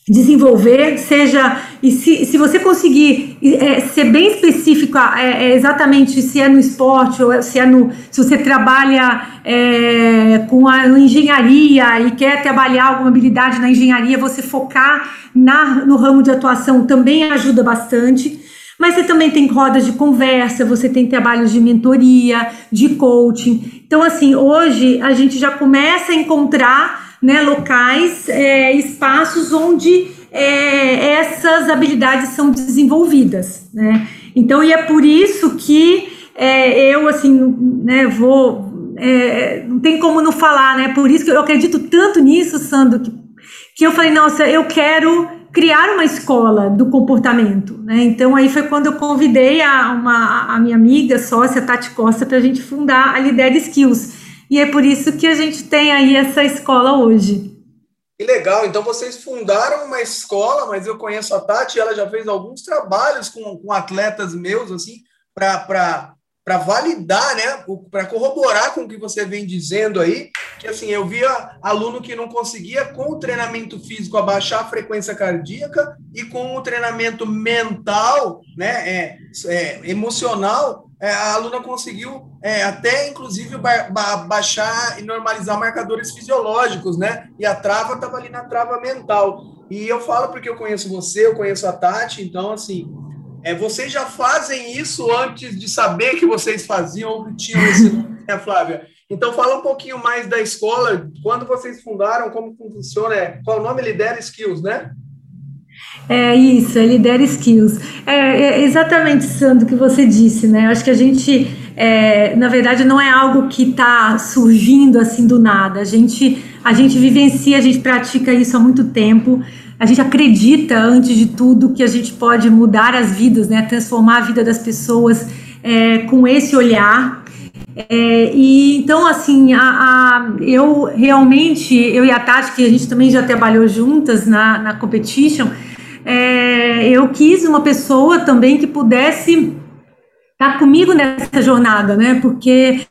desenvolver, seja e se, se você conseguir é, ser bem específico é, é, exatamente se é no esporte ou se é no se você trabalha é, com a engenharia e quer trabalhar alguma habilidade na engenharia, você focar na, no ramo de atuação também ajuda bastante. Mas você também tem rodas de conversa, você tem trabalhos de mentoria, de coaching. Então, assim, hoje a gente já começa a encontrar né, locais, é, espaços onde é, essas habilidades são desenvolvidas, né? Então, e é por isso que é, eu, assim, né, vou, é, não tem como não falar, né? Por isso que eu acredito tanto nisso, Sandro, que, que eu falei, nossa, eu quero criar uma escola do comportamento, né? Então aí foi quando eu convidei a, uma, a minha amiga sócia Tati Costa para a gente fundar a Lider Skills e é por isso que a gente tem aí essa escola hoje. Que legal, então vocês fundaram uma escola, mas eu conheço a Tati, ela já fez alguns trabalhos com, com atletas meus, assim, para validar, né, para corroborar com o que você vem dizendo aí, que assim, eu via aluno que não conseguia com o treinamento físico abaixar a frequência cardíaca e com o treinamento mental, né, é, é emocional, é, a aluna conseguiu é, até, inclusive, ba ba baixar e normalizar marcadores fisiológicos, né? E a trava estava ali na trava mental. E eu falo porque eu conheço você, eu conheço a Tati, então, assim, é, vocês já fazem isso antes de saber que vocês faziam ou que tinham esse nome, [LAUGHS] né, Flávia? Então, fala um pouquinho mais da escola, quando vocês fundaram, como funciona, qual o nome? Lidera Skills, né? É isso, é Lidera Skills. É, é exatamente, Sandro, que você disse, né? Acho que a gente, é, na verdade, não é algo que está surgindo assim do nada. A gente, a gente vivencia, a gente pratica isso há muito tempo. A gente acredita, antes de tudo, que a gente pode mudar as vidas, né? Transformar a vida das pessoas é, com esse olhar. É, e então, assim, a, a, eu realmente, eu e a Tati, que a gente também já trabalhou juntas na, na competition, é, eu quis uma pessoa também que pudesse estar comigo nessa jornada, né? Porque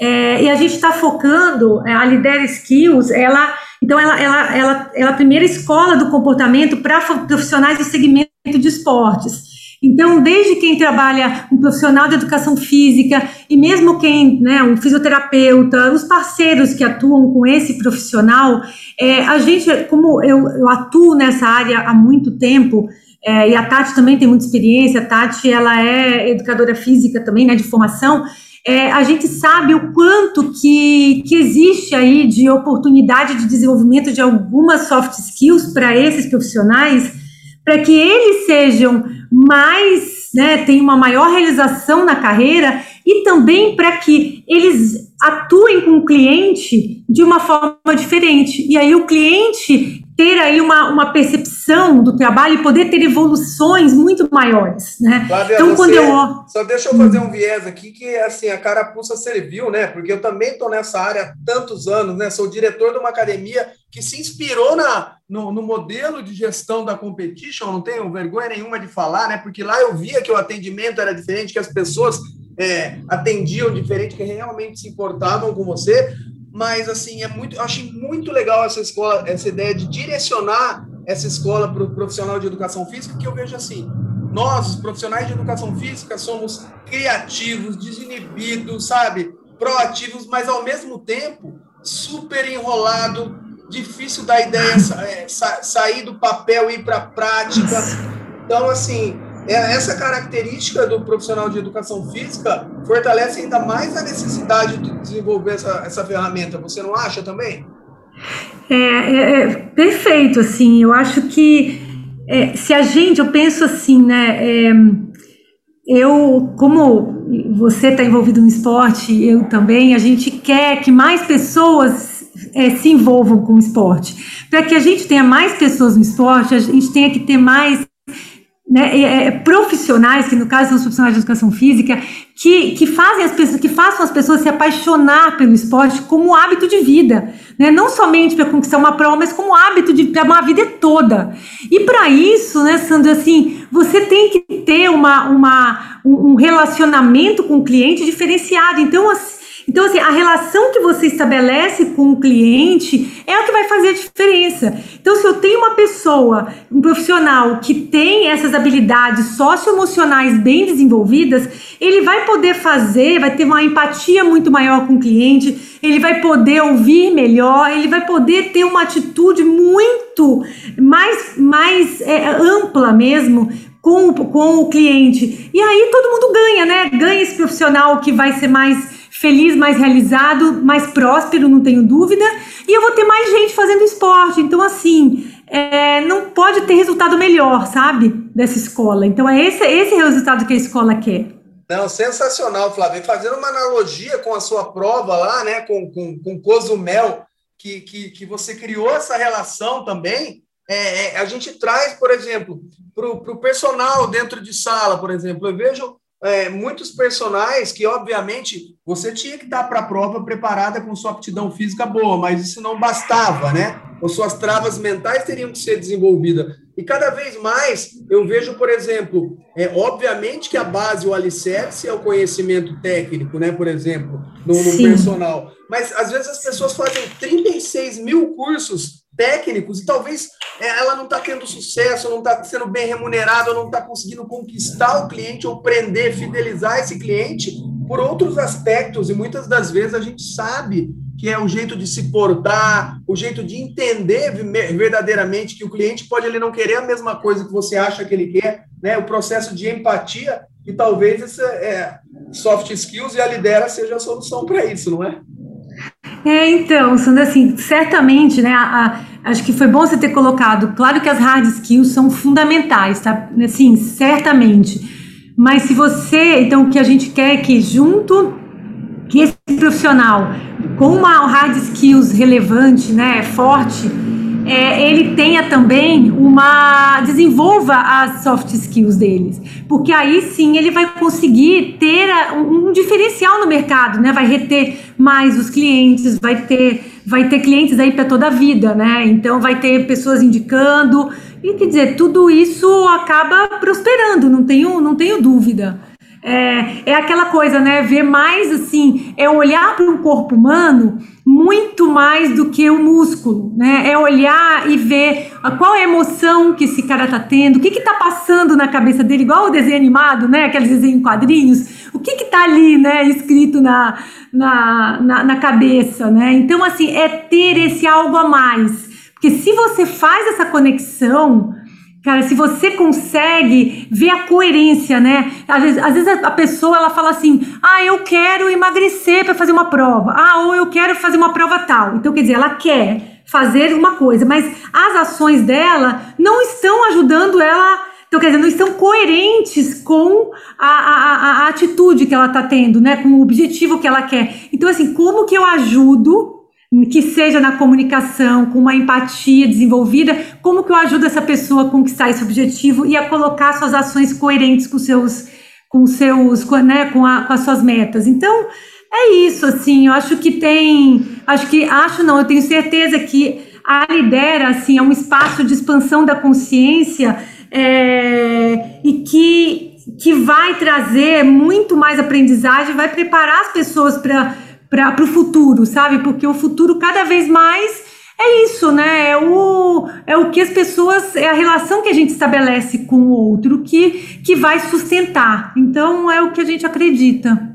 é, e a gente está focando é, a Lidera Skills, ela então ela, ela, ela, ela é a primeira escola do comportamento para profissionais do segmento de esportes. Então, desde quem trabalha um profissional de educação física e mesmo quem, né, um fisioterapeuta, os parceiros que atuam com esse profissional, é, a gente, como eu, eu, atuo nessa área há muito tempo, é, e a Tati também tem muita experiência, a Tati ela é educadora física também, né, de formação, é, a gente sabe o quanto que, que existe aí de oportunidade de desenvolvimento de algumas soft skills para esses profissionais, para que eles sejam mais, né, tenham uma maior realização na carreira e também para que eles atuem com o cliente de uma forma diferente. E aí o cliente ter aí uma, uma percepção do trabalho e poder ter evoluções muito maiores, né? Flávia, então, quando eu... Só deixa eu fazer um viés aqui que, assim, a carapuça serviu, né? Porque eu também estou nessa área há tantos anos, né? Sou diretor de uma academia que se inspirou na, no, no, modelo de gestão da competition, não tenho vergonha nenhuma de falar, né? Porque lá eu via que o atendimento era diferente, que as pessoas é, atendiam diferente, que realmente se importavam com você, mas assim, é muito, eu achei muito legal essa escola, essa ideia de direcionar essa escola para o profissional de educação física, que eu vejo assim, nós, profissionais de educação física, somos criativos, desinibidos, sabe? Proativos, mas ao mesmo tempo super enrolado, difícil da ideia é, sair do papel e ir para a prática. Então, assim, essa característica do profissional de educação física fortalece ainda mais a necessidade de desenvolver essa, essa ferramenta. Você não acha também? É, é, é perfeito, assim, eu acho que é, se a gente, eu penso assim, né, é, eu, como você está envolvido no esporte, eu também, a gente quer que mais pessoas é, se envolvam com o esporte. Para que a gente tenha mais pessoas no esporte, a gente tenha que ter mais né, é, profissionais, que no caso são os profissionais de educação física, que, que fazem as pessoas, que façam as pessoas se apaixonar pelo esporte como hábito de vida, né? Não somente para conquistar uma prova, mas como hábito de para uma vida toda. E para isso, né, Sandra, assim, você tem que ter uma, uma, um relacionamento com o cliente diferenciado. Então, assim, então, assim, a relação que você estabelece com o cliente é o que vai fazer a diferença. Então, se eu tenho uma pessoa, um profissional que tem essas habilidades socioemocionais bem desenvolvidas, ele vai poder fazer, vai ter uma empatia muito maior com o cliente, ele vai poder ouvir melhor, ele vai poder ter uma atitude muito mais, mais é, ampla mesmo com, com o cliente. E aí todo mundo ganha, né? Ganha esse profissional que vai ser mais feliz, mais realizado, mais próspero, não tenho dúvida, e eu vou ter mais gente fazendo esporte. Então, assim, é, não pode ter resultado melhor, sabe, dessa escola. Então, é esse, esse resultado que a escola quer. Não, sensacional, Flávio. Fazendo uma analogia com a sua prova lá, né, com, com, com Cozumel, que, que, que você criou essa relação também, é, é, a gente traz, por exemplo, para o personal dentro de sala, por exemplo, eu vejo é, muitos personagens que, obviamente, você tinha que estar para a prova preparada com sua aptidão física boa, mas isso não bastava, né? Ou suas travas mentais teriam que ser desenvolvidas. E cada vez mais eu vejo, por exemplo, é obviamente que a base, o alicerce é o conhecimento técnico, né? Por exemplo, no, no personal. Mas às vezes as pessoas fazem 36 mil cursos técnicos e talvez é, ela não está tendo sucesso, não está sendo bem remunerada, não está conseguindo conquistar o cliente ou prender, fidelizar esse cliente por outros aspectos. E muitas das vezes a gente sabe que é o jeito de se portar, o jeito de entender verdadeiramente que o cliente pode ele não querer a mesma coisa que você acha que ele quer, né? O processo de empatia e talvez essa é, soft skills e a lidera seja a solução para isso, não é? É, então, Sandra, assim, certamente, né, a, a, acho que foi bom você ter colocado, claro que as hard skills são fundamentais, tá, assim, certamente, mas se você, então, o que a gente quer é que junto, que esse profissional, com uma hard skills relevante, né, forte, é, ele tenha também uma. desenvolva as soft skills deles. Porque aí sim ele vai conseguir ter um, diferencial no mercado, né? Vai reter mais os clientes, vai ter, vai ter clientes aí para toda a vida, né? Então vai ter pessoas indicando. E quer dizer, tudo isso acaba prosperando, não tenho, não tenho dúvida. É, é aquela coisa, né? Ver mais assim, é olhar para um corpo humano muito mais do que o músculo, né? É olhar e ver qual é a emoção que esse cara tá tendo, o que que tá passando na cabeça dele, igual o desenho animado, né? Aqueles desenhos em quadrinhos, o que que tá ali, né? Escrito na, na, na, na cabeça, né? Então, assim, é ter esse algo a mais. Porque se você faz essa conexão, Cara, se você consegue ver a coerência, né? Às vezes, às vezes a pessoa ela fala assim: ah, eu quero emagrecer para fazer uma prova. Ah, ou eu quero fazer uma prova tal. Então, quer dizer, ela quer fazer uma coisa, mas as ações dela não estão ajudando ela. Então, quer dizer, não estão coerentes com a, a, a, a atitude que ela está tendo, né? Com o objetivo que ela quer. Então, assim, como que eu ajudo que seja na comunicação, com uma empatia desenvolvida, como que eu ajudo essa pessoa a conquistar esse objetivo e a colocar suas ações coerentes com seus, com seus, com, né, com, a, com as suas metas. Então, é isso, assim, eu acho que tem, acho que, acho não, eu tenho certeza que a Lidera, assim, é um espaço de expansão da consciência é, e que, que vai trazer muito mais aprendizagem, vai preparar as pessoas para para o futuro, sabe? Porque o futuro cada vez mais é isso, né? É o, é o que as pessoas, é a relação que a gente estabelece com o outro que, que vai sustentar. Então é o que a gente acredita.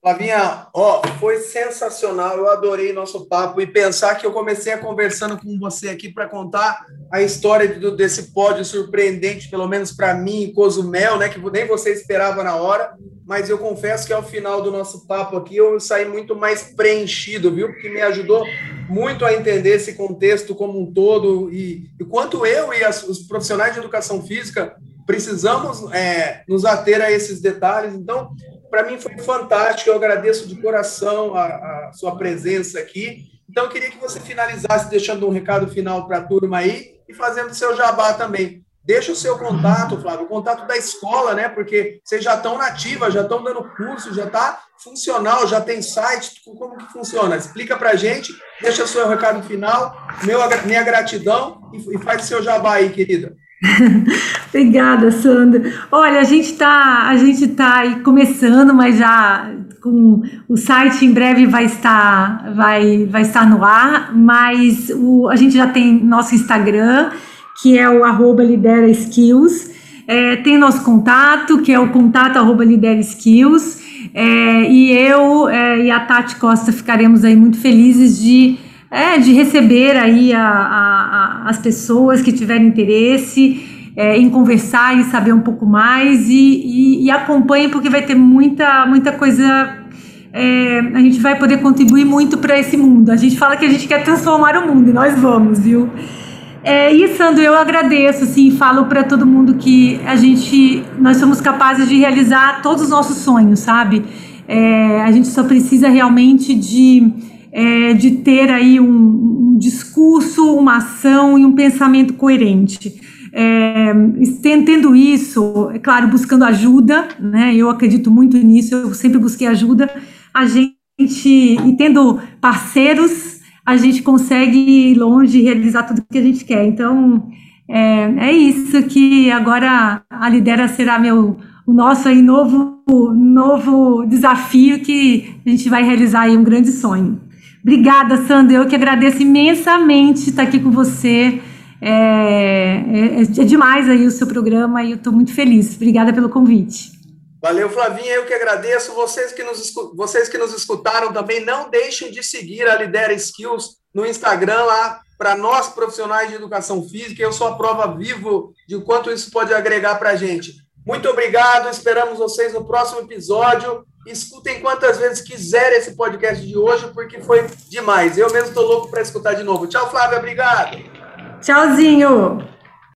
Flavinha, ó, foi sensacional, eu adorei nosso papo e pensar que eu comecei a conversando com você aqui para contar a história do, desse pódio surpreendente, pelo menos para mim, Cozumel, né, que nem você esperava na hora, mas eu confesso que ao final do nosso papo aqui eu saí muito mais preenchido, viu? Porque me ajudou muito a entender esse contexto como um todo e, e quanto eu e as, os profissionais de educação física precisamos é, nos ater a esses detalhes. Então, para mim foi fantástico, eu agradeço de coração a, a, sua presença aqui. Então, eu queria que você finalizasse deixando um recado final para a turma aí e fazendo seu jabá também. Deixa o seu contato, Flávio, o contato da escola, né? Porque vocês já estão nativa, já estão dando curso, já está funcional, já tem site, como que funciona? Explica para a gente, deixa o seu recado final, meu, minha gratidão e, e faz o seu jabá aí, querida. [LAUGHS] Obrigada, Sandra. Olha, a gente está a gente tá aí começando, mas já com o site em breve vai estar vai, vai estar no ar, mas o, a gente já tem nosso Instagram, que é o arroba lidera skills, é, tem nosso contato, que é o contato arroba lidera skills, é, e eu é, e a Tati Costa ficaremos aí muito felizes de é, de receber aí a, a, a, as pessoas que tiverem interesse é, em conversar e saber um pouco mais e, e, e acompanhe porque vai ter muita, muita coisa. É, a gente vai poder contribuir muito para esse mundo. A gente fala que a gente quer transformar o mundo e nós vamos, viu? É, e Sandro, eu agradeço, assim, falo para todo mundo que a gente, nós somos capazes de realizar todos os nossos sonhos, sabe? É, a gente só precisa realmente de é, de ter aí um, um, discurso, uma ação e um pensamento coerente. É, tendo isso, é claro, buscando ajuda, né? Eu acredito muito nisso, eu sempre busquei ajuda. A gente, e tendo parceiros, a gente consegue ir longe e realizar tudo que a gente quer. Então, é, é isso que agora a Lidera será meu, o nosso aí novo, novo desafio que a gente vai realizar aí um grande sonho. Obrigada, Sandra. Eu que agradeço imensamente estar aqui com você. É, é, é demais aí o seu programa e eu estou muito feliz. Obrigada pelo convite. Valeu, Flavinha. Eu que agradeço. Vocês que, nos, vocês que nos escutaram também, não deixem de seguir a Lidera Skills no Instagram lá para nós profissionais de educação física. Eu sou a prova vivo de quanto isso pode agregar para a gente. Muito obrigado. Esperamos vocês no próximo episódio. Escutem quantas vezes quiser esse podcast de hoje, porque foi demais. Eu mesmo estou louco para escutar de novo. Tchau, Flávia. Obrigado. Tchauzinho.